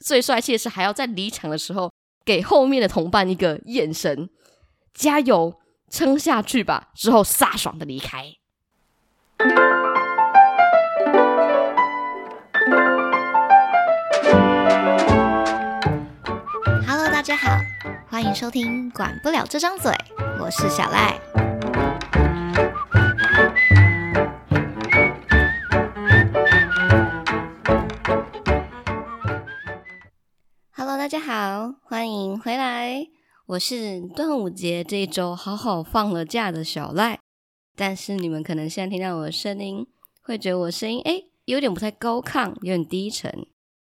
最帅气的是还要在离场的时候给后面的同伴一个眼神，加油，撑下去吧，之后飒爽的离开。Hello，大家好，欢迎收听《管不了这张嘴》，我是小赖。大家好，欢迎回来。我是端午节这一周好好放了假的小赖，但是你们可能现在听到我的声音，会觉得我声音哎有点不太高亢，有点低沉，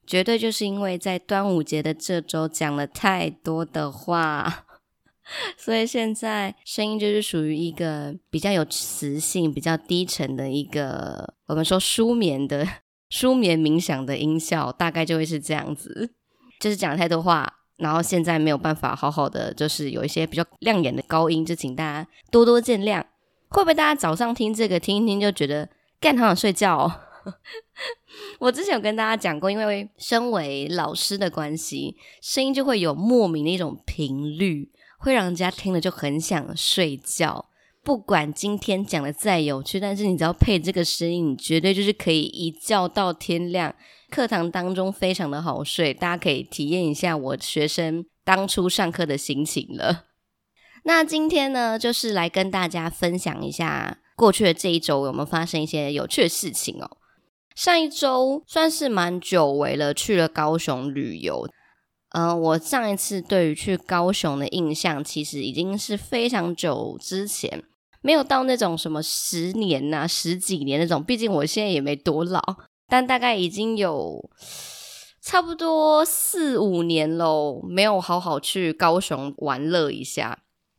绝对就是因为在端午节的这周讲了太多的话，所以现在声音就是属于一个比较有磁性、比较低沉的一个，我们说舒眠的、舒眠冥想的音效，大概就会是这样子。就是讲太多话，然后现在没有办法好好的，就是有一些比较亮眼的高音，就请大家多多见谅。会不会大家早上听这个听一听就觉得干好想睡觉？哦？我之前有跟大家讲过，因为身为老师的关系，声音就会有莫名的一种频率，会让人家听了就很想睡觉。不管今天讲的再有趣，但是你只要配这个声音，你绝对就是可以一觉到天亮。课堂当中非常的好睡，大家可以体验一下我学生当初上课的心情了。那今天呢，就是来跟大家分享一下过去的这一周有没有发生一些有趣的事情哦。上一周算是蛮久违了，去了高雄旅游。嗯，我上一次对于去高雄的印象，其实已经是非常久之前，没有到那种什么十年呐、十几年那种。毕竟我现在也没多老。但大概已经有差不多四五年喽，没有好好去高雄玩乐一下，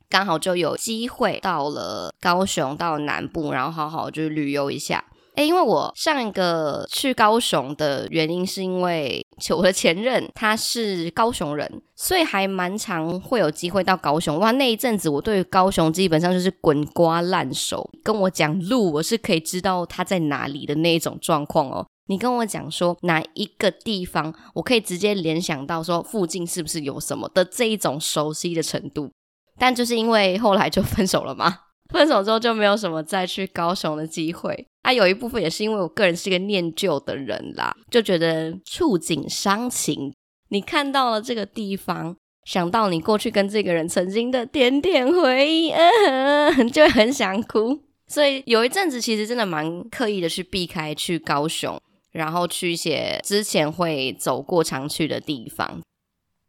刚好就有机会到了高雄，到南部，然后好好就旅游一下。诶，因为我上一个去高雄的原因，是因为我的前任他是高雄人，所以还蛮常会有机会到高雄。哇，那一阵子我对高雄基本上就是滚瓜烂熟，跟我讲路，我是可以知道他在哪里的那一种状况哦。你跟我讲说哪一个地方，我可以直接联想到说附近是不是有什么的这一种熟悉的程度，但就是因为后来就分手了嘛，分手之后就没有什么再去高雄的机会。啊，有一部分也是因为我个人是一个念旧的人啦，就觉得触景伤情。你看到了这个地方，想到你过去跟这个人曾经的点点回忆，嗯，就很想哭。所以有一阵子其实真的蛮刻意的去避开去高雄。然后去一些之前会走过常去的地方，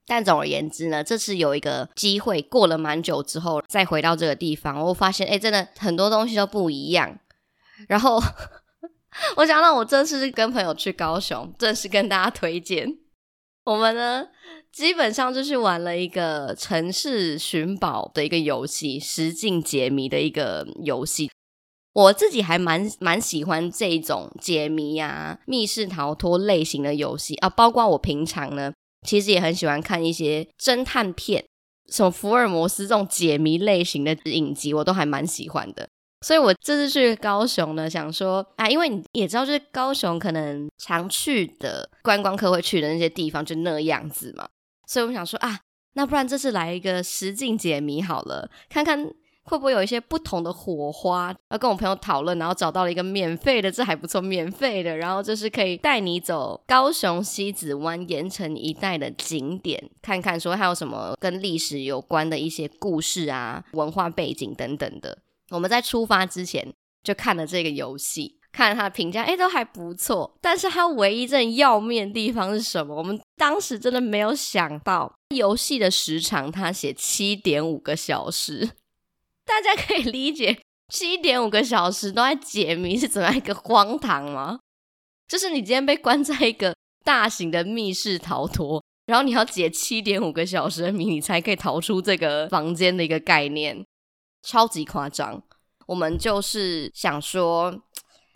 但总而言之呢，这次有一个机会，过了蛮久之后再回到这个地方，我发现哎，真的很多东西都不一样。然后 我想到我这次跟朋友去高雄，正式跟大家推荐，我们呢基本上就是玩了一个城市寻宝的一个游戏，实境解谜的一个游戏。我自己还蛮蛮喜欢这种解谜呀、密室逃脱类型的游戏啊，包括我平常呢，其实也很喜欢看一些侦探片，什么福尔摩斯这种解谜类型的影集，我都还蛮喜欢的。所以我这次去高雄呢，想说啊，因为你也知道，就是高雄可能常去的观光客会去的那些地方就那样子嘛，所以我们想说啊，那不然这次来一个实境解谜好了，看看。会不会有一些不同的火花？要跟我朋友讨论，然后找到了一个免费的，这还不错，免费的。然后就是可以带你走高雄西子湾盐城一带的景点，看看说还有什么跟历史有关的一些故事啊、文化背景等等的。我们在出发之前就看了这个游戏，看了他的评价，哎，都还不错。但是它唯一真要面的地方是什么？我们当时真的没有想到，游戏的时长它写七点五个小时。大家可以理解七点五个小时都在解谜是怎么样一个荒唐吗？就是你今天被关在一个大型的密室逃脱，然后你要解七点五个小时的谜，你才可以逃出这个房间的一个概念，超级夸张。我们就是想说，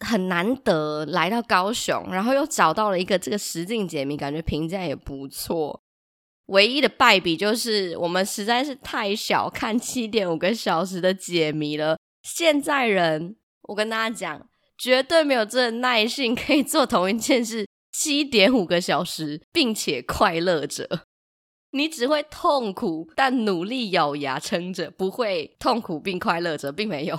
很难得来到高雄，然后又找到了一个这个实境解谜，感觉评价也不错。唯一的败笔就是我们实在是太小看七点五个小时的解谜了。现在人，我跟大家讲，绝对没有这耐性可以做同一件事七点五个小时，并且快乐着。你只会痛苦，但努力咬牙撑着，不会痛苦并快乐着，并没有，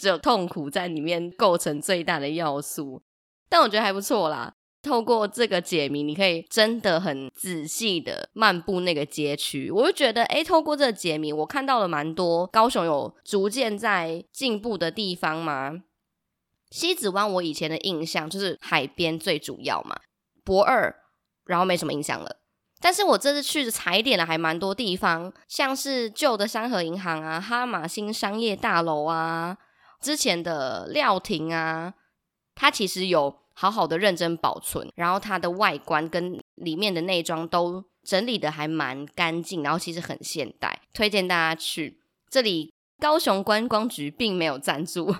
只有痛苦在里面构成最大的要素。但我觉得还不错啦。透过这个解谜，你可以真的很仔细的漫步那个街区。我就觉得，哎，透过这个解谜，我看到了蛮多高雄有逐渐在进步的地方嘛。西子湾，我以前的印象就是海边最主要嘛，博二，然后没什么印象了。但是我这次去踩点了还蛮多地方，像是旧的山河银行啊、哈马星商业大楼啊、之前的料亭啊，它其实有好好的认真保存，然后它的外观跟里面的内装都整理的还蛮干净，然后其实很现代，推荐大家去这里。高雄观光局并没有赞助，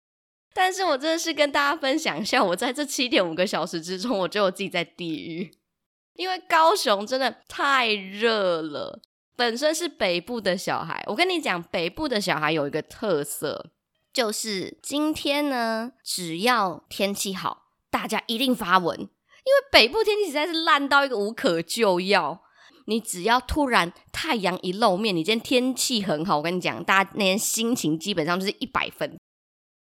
但是我真的是跟大家分享一下，我在这七点五个小时之中，我觉得我自己在地狱。因为高雄真的太热了，本身是北部的小孩，我跟你讲，北部的小孩有一个特色，就是今天呢，只要天气好，大家一定发文。因为北部天气实在是烂到一个无可救药，你只要突然太阳一露面，你今天天气很好，我跟你讲，大家那天心情基本上就是一百分，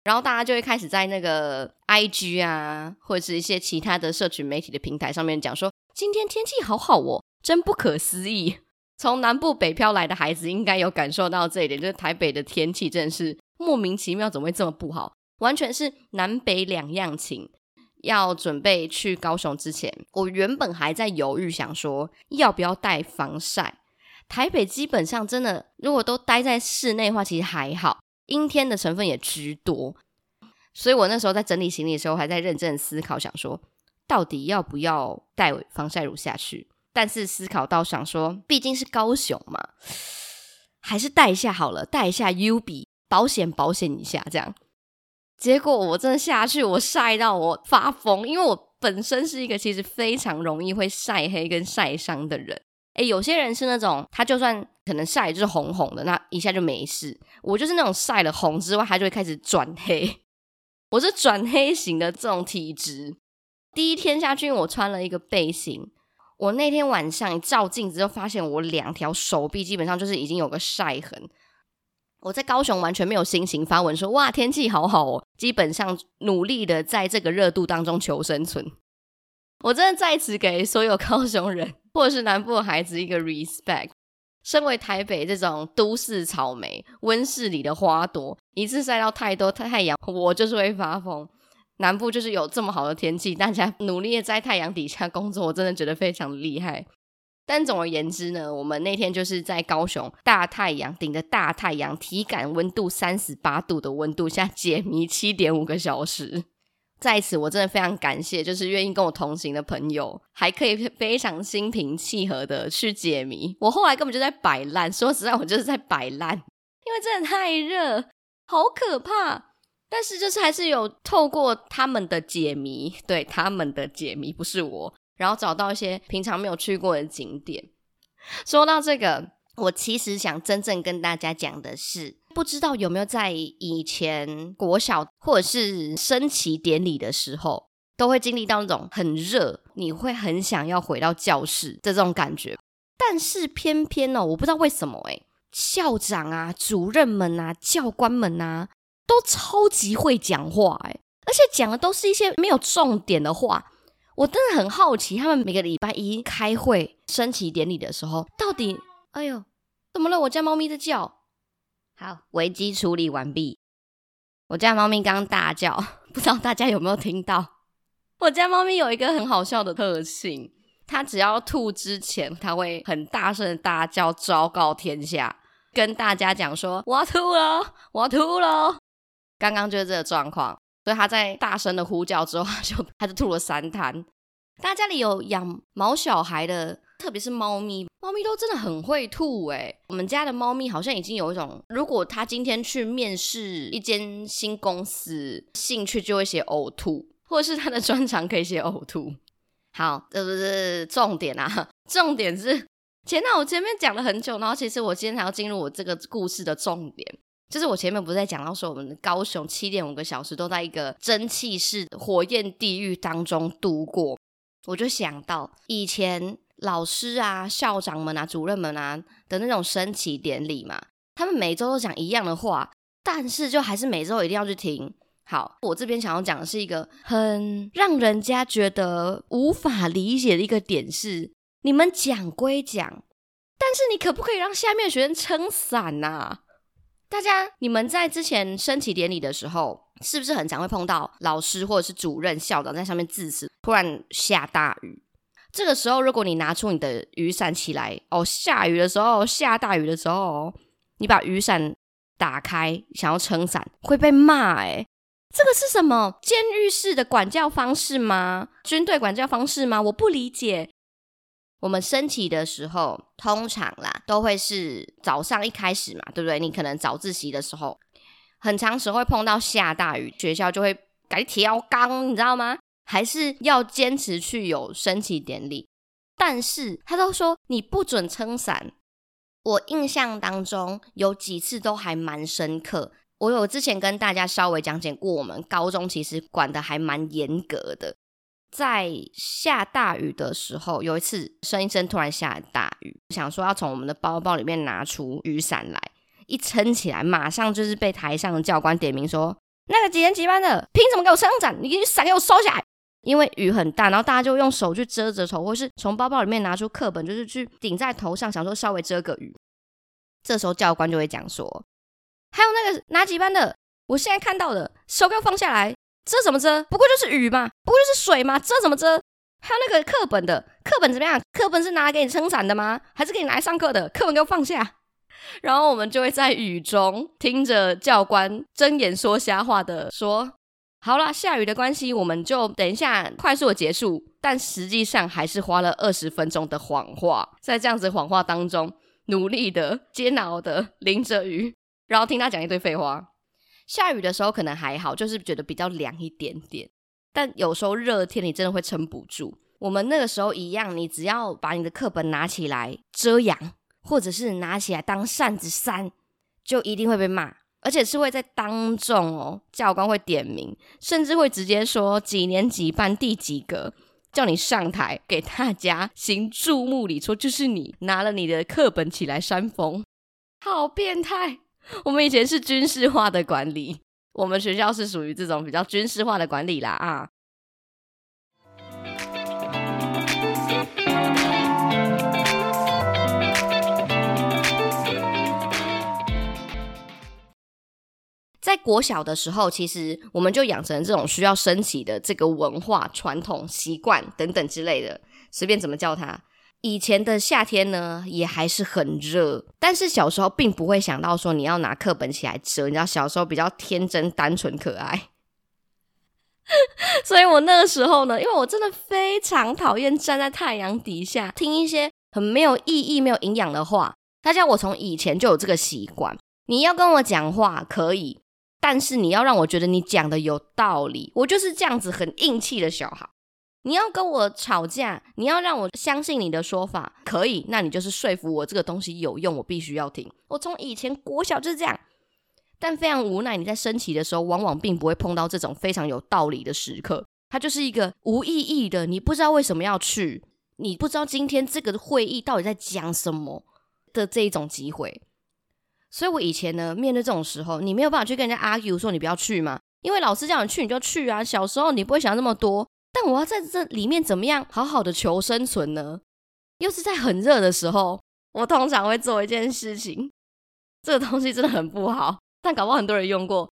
然后大家就会开始在那个 IG 啊，或者是一些其他的社群媒体的平台上面讲说。今天天气好好哦，真不可思议。从南部北漂来的孩子应该有感受到这一点，就是台北的天气真的是莫名其妙，怎么会这么不好？完全是南北两样情。要准备去高雄之前，我原本还在犹豫，想说要不要带防晒。台北基本上真的，如果都待在室内的话，其实还好，阴天的成分也居多。所以我那时候在整理行李的时候，还在认真思考，想说。到底要不要带防晒乳下去？但是思考到想说，毕竟是高雄嘛，还是带一下好了，带一下 U 比保险保险一下这样。结果我真的下去，我晒到我发疯，因为我本身是一个其实非常容易会晒黑跟晒伤的人。诶，有些人是那种他就算可能晒就是红红的，那一下就没事。我就是那种晒了红之外，他就会开始转黑。我是转黑型的这种体质。第一天下去，我穿了一个背心。我那天晚上照镜子，就发现我两条手臂基本上就是已经有个晒痕。我在高雄完全没有心情发文说哇天气好好哦，基本上努力的在这个热度当中求生存。我真的在此给所有高雄人或者是南部的孩子一个 respect。身为台北这种都市草莓温室里的花朵，一次晒到太多太阳，我就是会发疯。南部就是有这么好的天气，大家努力的在太阳底下工作，我真的觉得非常厉害。但总而言之呢，我们那天就是在高雄大太阳顶着大太阳，体感温度三十八度的温度下解谜七点五个小时。在此，我真的非常感谢，就是愿意跟我同行的朋友，还可以非常心平气和的去解谜。我后来根本就在摆烂，说实在，我就是在摆烂，因为真的太热，好可怕。但是就是还是有透过他们的解谜，对他们的解谜不是我，然后找到一些平常没有去过的景点。说到这个，我其实想真正跟大家讲的是，不知道有没有在以前国小或者是升旗典礼的时候，都会经历到那种很热，你会很想要回到教室的这种感觉。但是偏偏呢，我不知道为什么，诶校长啊、主任们啊、教官们啊。都超级会讲话哎，而且讲的都是一些没有重点的话。我真的很好奇，他们每个礼拜一开会升旗典礼的时候，到底哎呦怎么了？我家猫咪在叫。好，危机处理完毕。我家猫咪刚刚大叫，不知道大家有没有听到？我家猫咪有一个很好笑的特性，它只要吐之前，它会很大声的大叫，昭告天下，跟大家讲说：“我要吐了，我要吐了。”刚刚就是这个状况，所以他在大声的呼叫之后，他就他就吐了三滩。大家家里有养毛小孩的，特别是猫咪，猫咪都真的很会吐哎。我们家的猫咪好像已经有一种，如果它今天去面试一间新公司，兴趣就会写呕吐，或者是它的专长可以写呕吐。好，这不是重点啊，重点是前那我前面讲了很久，然后其实我今天才要进入我这个故事的重点。就是我前面不是在讲到说，我们高雄七点五个小时都在一个蒸汽式火焰地狱当中度过。我就想到以前老师啊、校长们啊、主任们啊的那种升旗典礼嘛，他们每周都讲一样的话，但是就还是每周一定要去听。好，我这边想要讲的是一个很让人家觉得无法理解的一个点是：你们讲归讲，但是你可不可以让下面的学生撑伞呐？大家，你们在之前升旗典礼的时候，是不是很常会碰到老师或者是主任、校长在上面致辞？突然下大雨，这个时候如果你拿出你的雨伞起来，哦，下雨的时候、下大雨的时候，你把雨伞打开，想要撑伞，会被骂哎。这个是什么监狱式的管教方式吗？军队管教方式吗？我不理解。我们升旗的时候，通常啦都会是早上一开始嘛，对不对？你可能早自习的时候，很长时会碰到下大雨，学校就会改调缸，你知道吗？还是要坚持去有升旗典礼，但是他都说你不准撑伞。我印象当中有几次都还蛮深刻。我有之前跟大家稍微讲解过，我们高中其实管的还蛮严格的。在下大雨的时候，有一次声音声突然下大雨，想说要从我们的包包里面拿出雨伞来，一撑起来，马上就是被台上的教官点名说：“那个几年级班的，凭什么给我撑伞？你给伞给我收起来！”因为雨很大，然后大家就用手去遮着头，或是从包包里面拿出课本，就是去顶在头上，想说稍微遮个雨。这时候教官就会讲说。还有那个哪几班的？我现在看到的，手给我放下来，遮什么遮？不过就是雨嘛，不过就是水嘛，遮什么遮？还有那个课本的，课本怎么样？课本是拿来给你撑伞的吗？还是给你拿来上课的？课本给我放下。然后我们就会在雨中听着教官睁眼说瞎话的说：“好了，下雨的关系，我们就等一下快速的结束。”但实际上还是花了二十分钟的谎话，在这样子谎话当中，努力的、煎熬的淋着雨。然后听他讲一堆废话。下雨的时候可能还好，就是觉得比较凉一点点。但有时候热天你真的会撑不住。我们那个时候一样，你只要把你的课本拿起来遮阳，或者是拿起来当扇子扇，就一定会被骂，而且是会在当众哦，教官会点名，甚至会直接说几年几班第几个，叫你上台给大家行注目礼，说就是你拿了你的课本起来扇风，好变态。我们以前是军事化的管理，我们学校是属于这种比较军事化的管理啦啊。在国小的时候，其实我们就养成这种需要升旗的这个文化、传统、习惯等等之类的，随便怎么叫它。以前的夏天呢，也还是很热，但是小时候并不会想到说你要拿课本起来折，你知道小时候比较天真、单纯、可爱，所以我那个时候呢，因为我真的非常讨厌站在太阳底下听一些很没有意义、没有营养的话。大家，我从以前就有这个习惯，你要跟我讲话可以，但是你要让我觉得你讲的有道理。我就是这样子很硬气的小孩。你要跟我吵架，你要让我相信你的说法，可以，那你就是说服我这个东西有用，我必须要听。我从以前国小就是这样，但非常无奈，你在升旗的时候，往往并不会碰到这种非常有道理的时刻，它就是一个无意义的，你不知道为什么要去，你不知道今天这个会议到底在讲什么的这一种机会。所以我以前呢，面对这种时候，你没有办法去跟人家 argue 说你不要去嘛？因为老师叫你去，你就去啊。小时候你不会想那么多。但我要在这里面怎么样好好的求生存呢？又是在很热的时候，我通常会做一件事情。这个东西真的很不好，但搞不好很多人用过。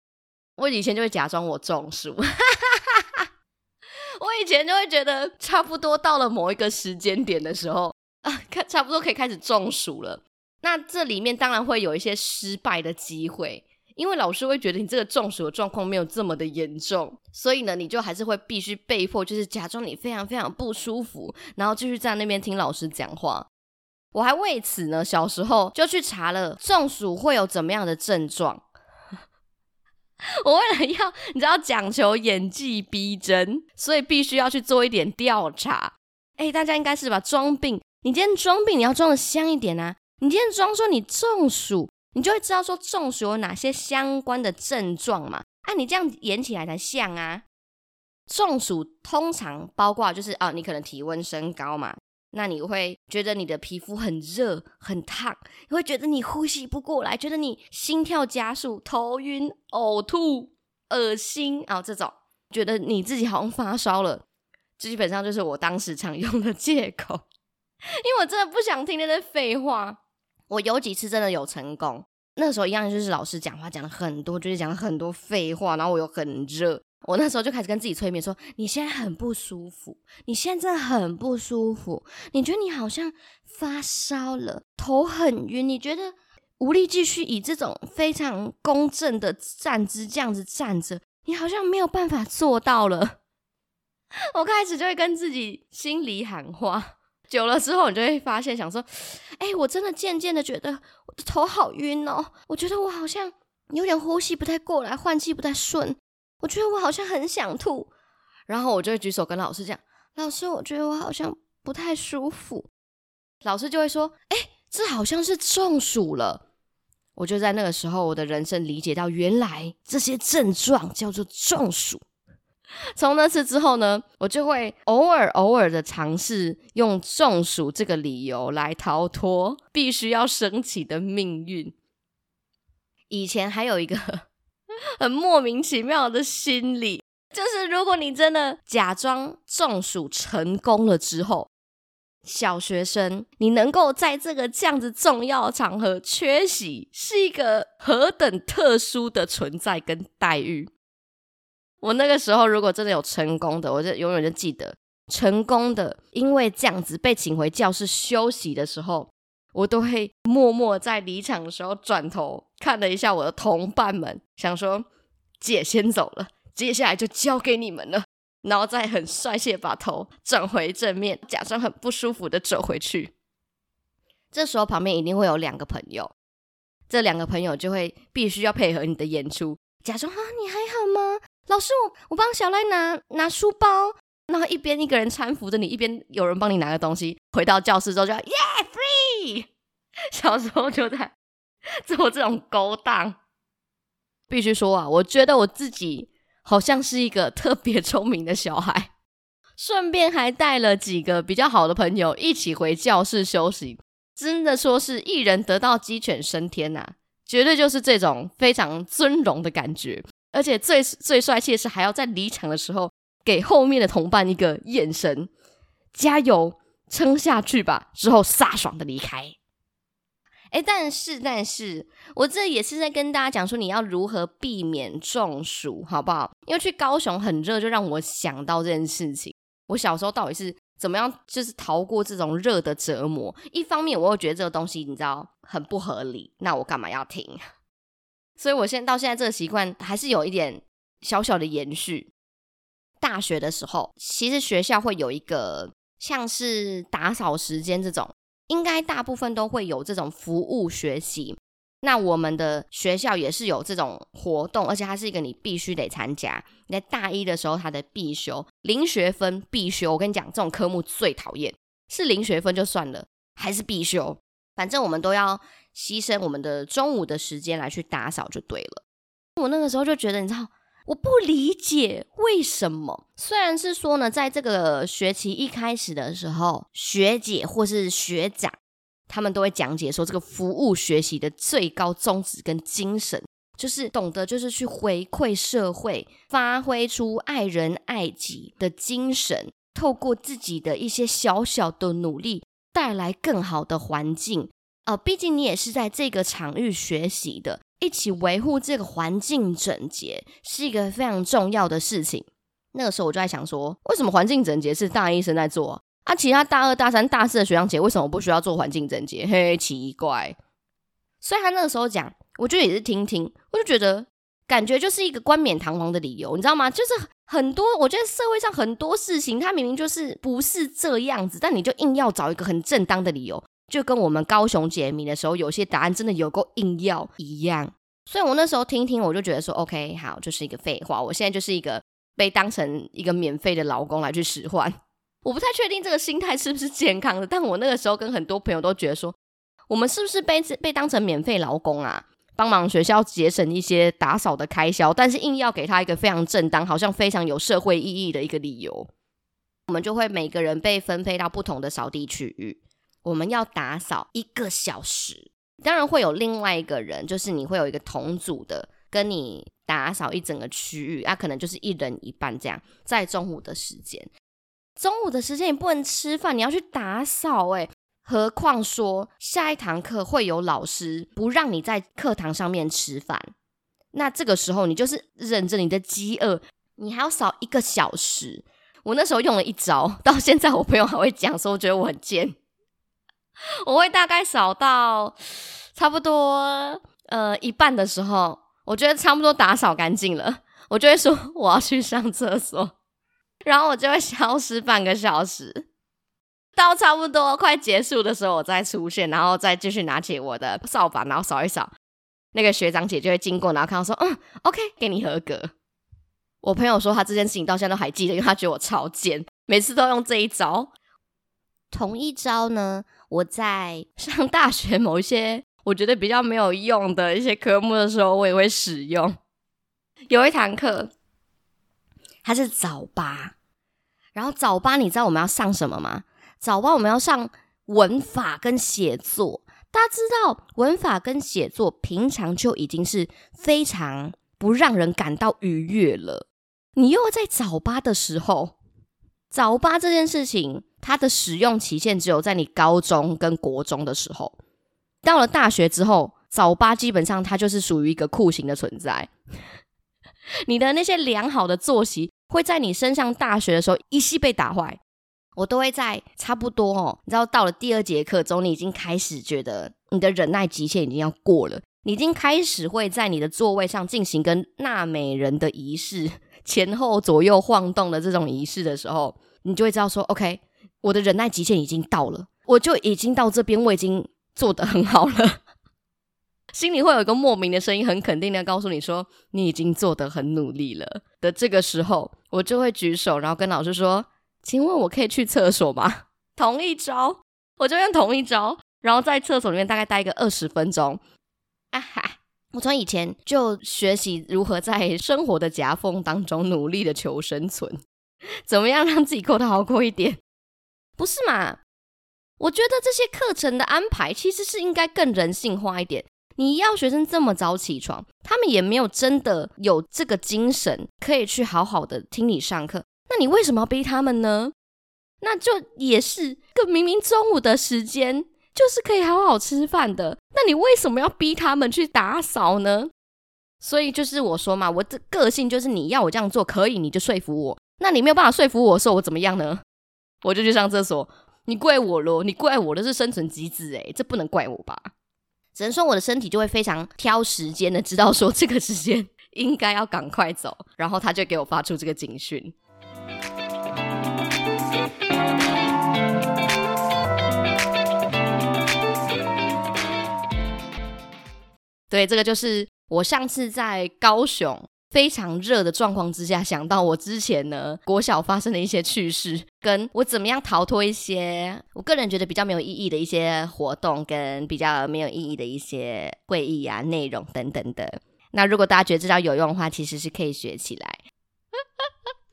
我以前就会假装我中暑，我以前就会觉得差不多到了某一个时间点的时候 啊，看差不多可以开始中暑了。那这里面当然会有一些失败的机会。因为老师会觉得你这个中暑的状况没有这么的严重，所以呢，你就还是会必须被迫，就是假装你非常非常不舒服，然后继续在那边听老师讲话。我还为此呢，小时候就去查了中暑会有怎么样的症状。我为了要你知道讲求演技逼真，所以必须要去做一点调查。哎，大家应该是吧？装病，你今天装病，你要装的香一点啊！你今天装说你中暑。你就会知道说中暑有哪些相关的症状嘛？啊，你这样演起来才像啊！中暑通常包括就是啊，你可能体温升高嘛，那你会觉得你的皮肤很热很烫，你会觉得你呼吸不过来，觉得你心跳加速、头晕、呕吐、恶心啊，这种觉得你自己好像发烧了，基本上就是我当时常用的借口，因为我真的不想听那些废话。我有几次真的有成功，那时候一样就是老师讲话讲了很多，就是讲了很多废话，然后我又很热。我那时候就开始跟自己催眠说：“你现在很不舒服，你现在真的很不舒服，你觉得你好像发烧了，头很晕，你觉得无力继续以这种非常公正的站姿这样子站着，你好像没有办法做到了。”我开始就会跟自己心里喊话，久了之后，你就会发现，想说：“哎，我真的渐渐的觉得我的头好晕哦，我觉得我好像有点呼吸不太过来，换气不太顺。”我觉得我好像很想吐，然后我就会举手跟老师讲：“老师，我觉得我好像不太舒服。”老师就会说：“哎，这好像是中暑了。”我就在那个时候，我的人生理解到，原来这些症状叫做中暑。从那次之后呢，我就会偶尔偶尔的尝试用中暑这个理由来逃脱必须要升起的命运。以前还有一个。很莫名其妙的心理，就是如果你真的假装中暑成功了之后，小学生你能够在这个这样子重要场合缺席，是一个何等特殊的存在跟待遇。我那个时候如果真的有成功的，我就永远就记得成功的，因为这样子被请回教室休息的时候。我都会默默在离场的时候转头看了一下我的同伴们，想说姐先走了，接下来就交给你们了，然后再很帅气把头转回正面，假装很不舒服的走回去。这时候旁边一定会有两个朋友，这两个朋友就会必须要配合你的演出，假装啊你还好吗？老师我我帮小赖拿拿书包，然后一边一个人搀扶着你，一边有人帮你拿个东西，回到教室之后就要耶 free。小时候就在做这种勾当，必须说啊，我觉得我自己好像是一个特别聪明的小孩，顺便还带了几个比较好的朋友一起回教室休息。真的说是一人得道鸡犬升天呐，绝对就是这种非常尊荣的感觉。而且最最帅气的是，还要在离场的时候给后面的同伴一个眼神，加油。撑下去吧，之后飒爽的离开。哎，但是，但是我这也是在跟大家讲说，你要如何避免中暑，好不好？因为去高雄很热，就让我想到这件事情。我小时候到底是怎么样，就是逃过这种热的折磨？一方面，我又觉得这个东西你知道很不合理，那我干嘛要听？所以，我现在到现在这个习惯还是有一点小小的延续。大学的时候，其实学校会有一个。像是打扫时间这种，应该大部分都会有这种服务学习。那我们的学校也是有这种活动，而且它是一个你必须得参加。你在大一的时候，它的必修零学分必修。我跟你讲，这种科目最讨厌，是零学分就算了，还是必修。反正我们都要牺牲我们的中午的时间来去打扫就对了。我那个时候就觉得，你知道。我不理解为什么，虽然是说呢，在这个学期一开始的时候，学姐或是学长，他们都会讲解说，这个服务学习的最高宗旨跟精神，就是懂得就是去回馈社会，发挥出爱人爱己的精神，透过自己的一些小小的努力，带来更好的环境。哦，毕竟你也是在这个场域学习的。一起维护这个环境整洁是一个非常重要的事情。那个时候我就在想说，为什么环境整洁是大一生在做啊？其他大二、大三、大四的学长姐为什么不需要做环境整洁？嘿，奇怪。所以他那个时候讲，我觉得也是听听，我就觉得感觉就是一个冠冕堂皇的理由，你知道吗？就是很多，我觉得社会上很多事情，他明明就是不是这样子，但你就硬要找一个很正当的理由。就跟我们高雄解谜的时候，有些答案真的有够硬要一样，所以我那时候听听，我就觉得说，OK，好，就是一个废话。我现在就是一个被当成一个免费的劳工来去使唤，我不太确定这个心态是不是健康的。但我那个时候跟很多朋友都觉得说，我们是不是被被当成免费劳工啊？帮忙学校节省一些打扫的开销，但是硬要给他一个非常正当、好像非常有社会意义的一个理由，我们就会每个人被分配到不同的扫地区域，我们要打扫一个小时。当然会有另外一个人，就是你会有一个同组的，跟你打扫一整个区域，啊，可能就是一人一半这样，在中午的时间，中午的时间你不能吃饭，你要去打扫，诶何况说下一堂课会有老师不让你在课堂上面吃饭，那这个时候你就是忍着你的饥饿，你还要扫一个小时。我那时候用了一招，到现在我朋友还会讲说，我觉得我很贱。我会大概扫到差不多呃一半的时候，我觉得差不多打扫干净了，我就会说我要去上厕所，然后我就会消失半个小时。到差不多快结束的时候，我再出现，然后再继续拿起我的扫把，然后扫一扫。那个学长姐就会经过，然后看到说：“嗯，OK，给你合格。”我朋友说他这件事情到现在都还记得，因为他觉得我超贱，每次都用这一招。同一招呢，我在上大学某一些我觉得比较没有用的一些科目的时候，我也会使用。有一堂课，它是早八，然后早八你知道我们要上什么吗？早八我们要上文法跟写作，大家知道文法跟写作平常就已经是非常不让人感到愉悦了，你又在早八的时候，早八这件事情它的使用期限只有在你高中跟国中的时候，到了大学之后，早八基本上它就是属于一个酷刑的存在，你的那些良好的作息会在你升上大学的时候一夕被打坏。我都会在差不多哦，你知道到了第二节课中，你已经开始觉得你的忍耐极限已经要过了，你已经开始会在你的座位上进行跟纳美人的仪式，前后左右晃动的这种仪式的时候，你就会知道说，OK，我的忍耐极限已经到了，我就已经到这边，我已经做得很好了，心里会有一个莫名的声音，很肯定的告诉你说，你已经做得很努力了的这个时候，我就会举手，然后跟老师说。请问我可以去厕所吗？同一招，我就用同一招，然后在厕所里面大概待个二十分钟。啊哈！我从以前就学习如何在生活的夹缝当中努力的求生存，怎么样让自己过得好过一点？不是嘛？我觉得这些课程的安排其实是应该更人性化一点。你要学生这么早起床，他们也没有真的有这个精神可以去好好的听你上课。那你为什么要逼他们呢？那就也是个明明中午的时间，就是可以好好吃饭的。那你为什么要逼他们去打扫呢？所以就是我说嘛，我的个性就是你要我这样做可以，你就说服我。那你没有办法说服我，说我怎么样呢？我就去上厕所。你怪我咯？你怪我的是生存机制诶，这不能怪我吧？只能说我的身体就会非常挑时间的，知道说这个时间 应该要赶快走，然后他就给我发出这个警讯。对，这个就是我上次在高雄非常热的状况之下，想到我之前呢国小发生的一些趣事，跟我怎么样逃脱一些我个人觉得比较没有意义的一些活动，跟比较没有意义的一些会议啊内容等等的。那如果大家觉得这招有用的话，其实是可以学起来。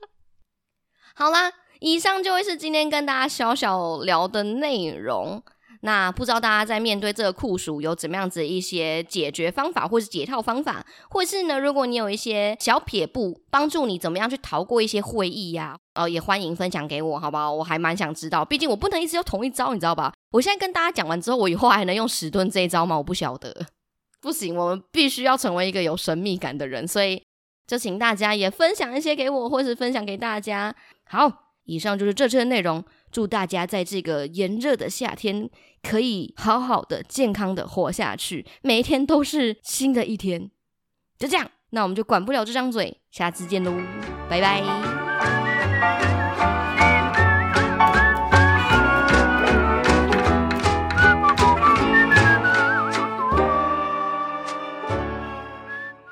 好啦，以上就会是今天跟大家小小聊的内容。那不知道大家在面对这个酷暑有怎么样子一些解决方法，或是解套方法，或是呢，如果你有一些小撇步，帮助你怎么样去逃过一些会议呀，呃，也欢迎分享给我，好不好？我还蛮想知道，毕竟我不能一直用同一招，你知道吧？我现在跟大家讲完之后，我以后还能用十吨这一招吗？我不晓得，不行，我们必须要成为一个有神秘感的人，所以就请大家也分享一些给我，或是分享给大家。好。以上就是这次的内容。祝大家在这个炎热的夏天可以好好的、健康的活下去，每一天都是新的一天。就这样，那我们就管不了这张嘴，下次见喽，拜拜。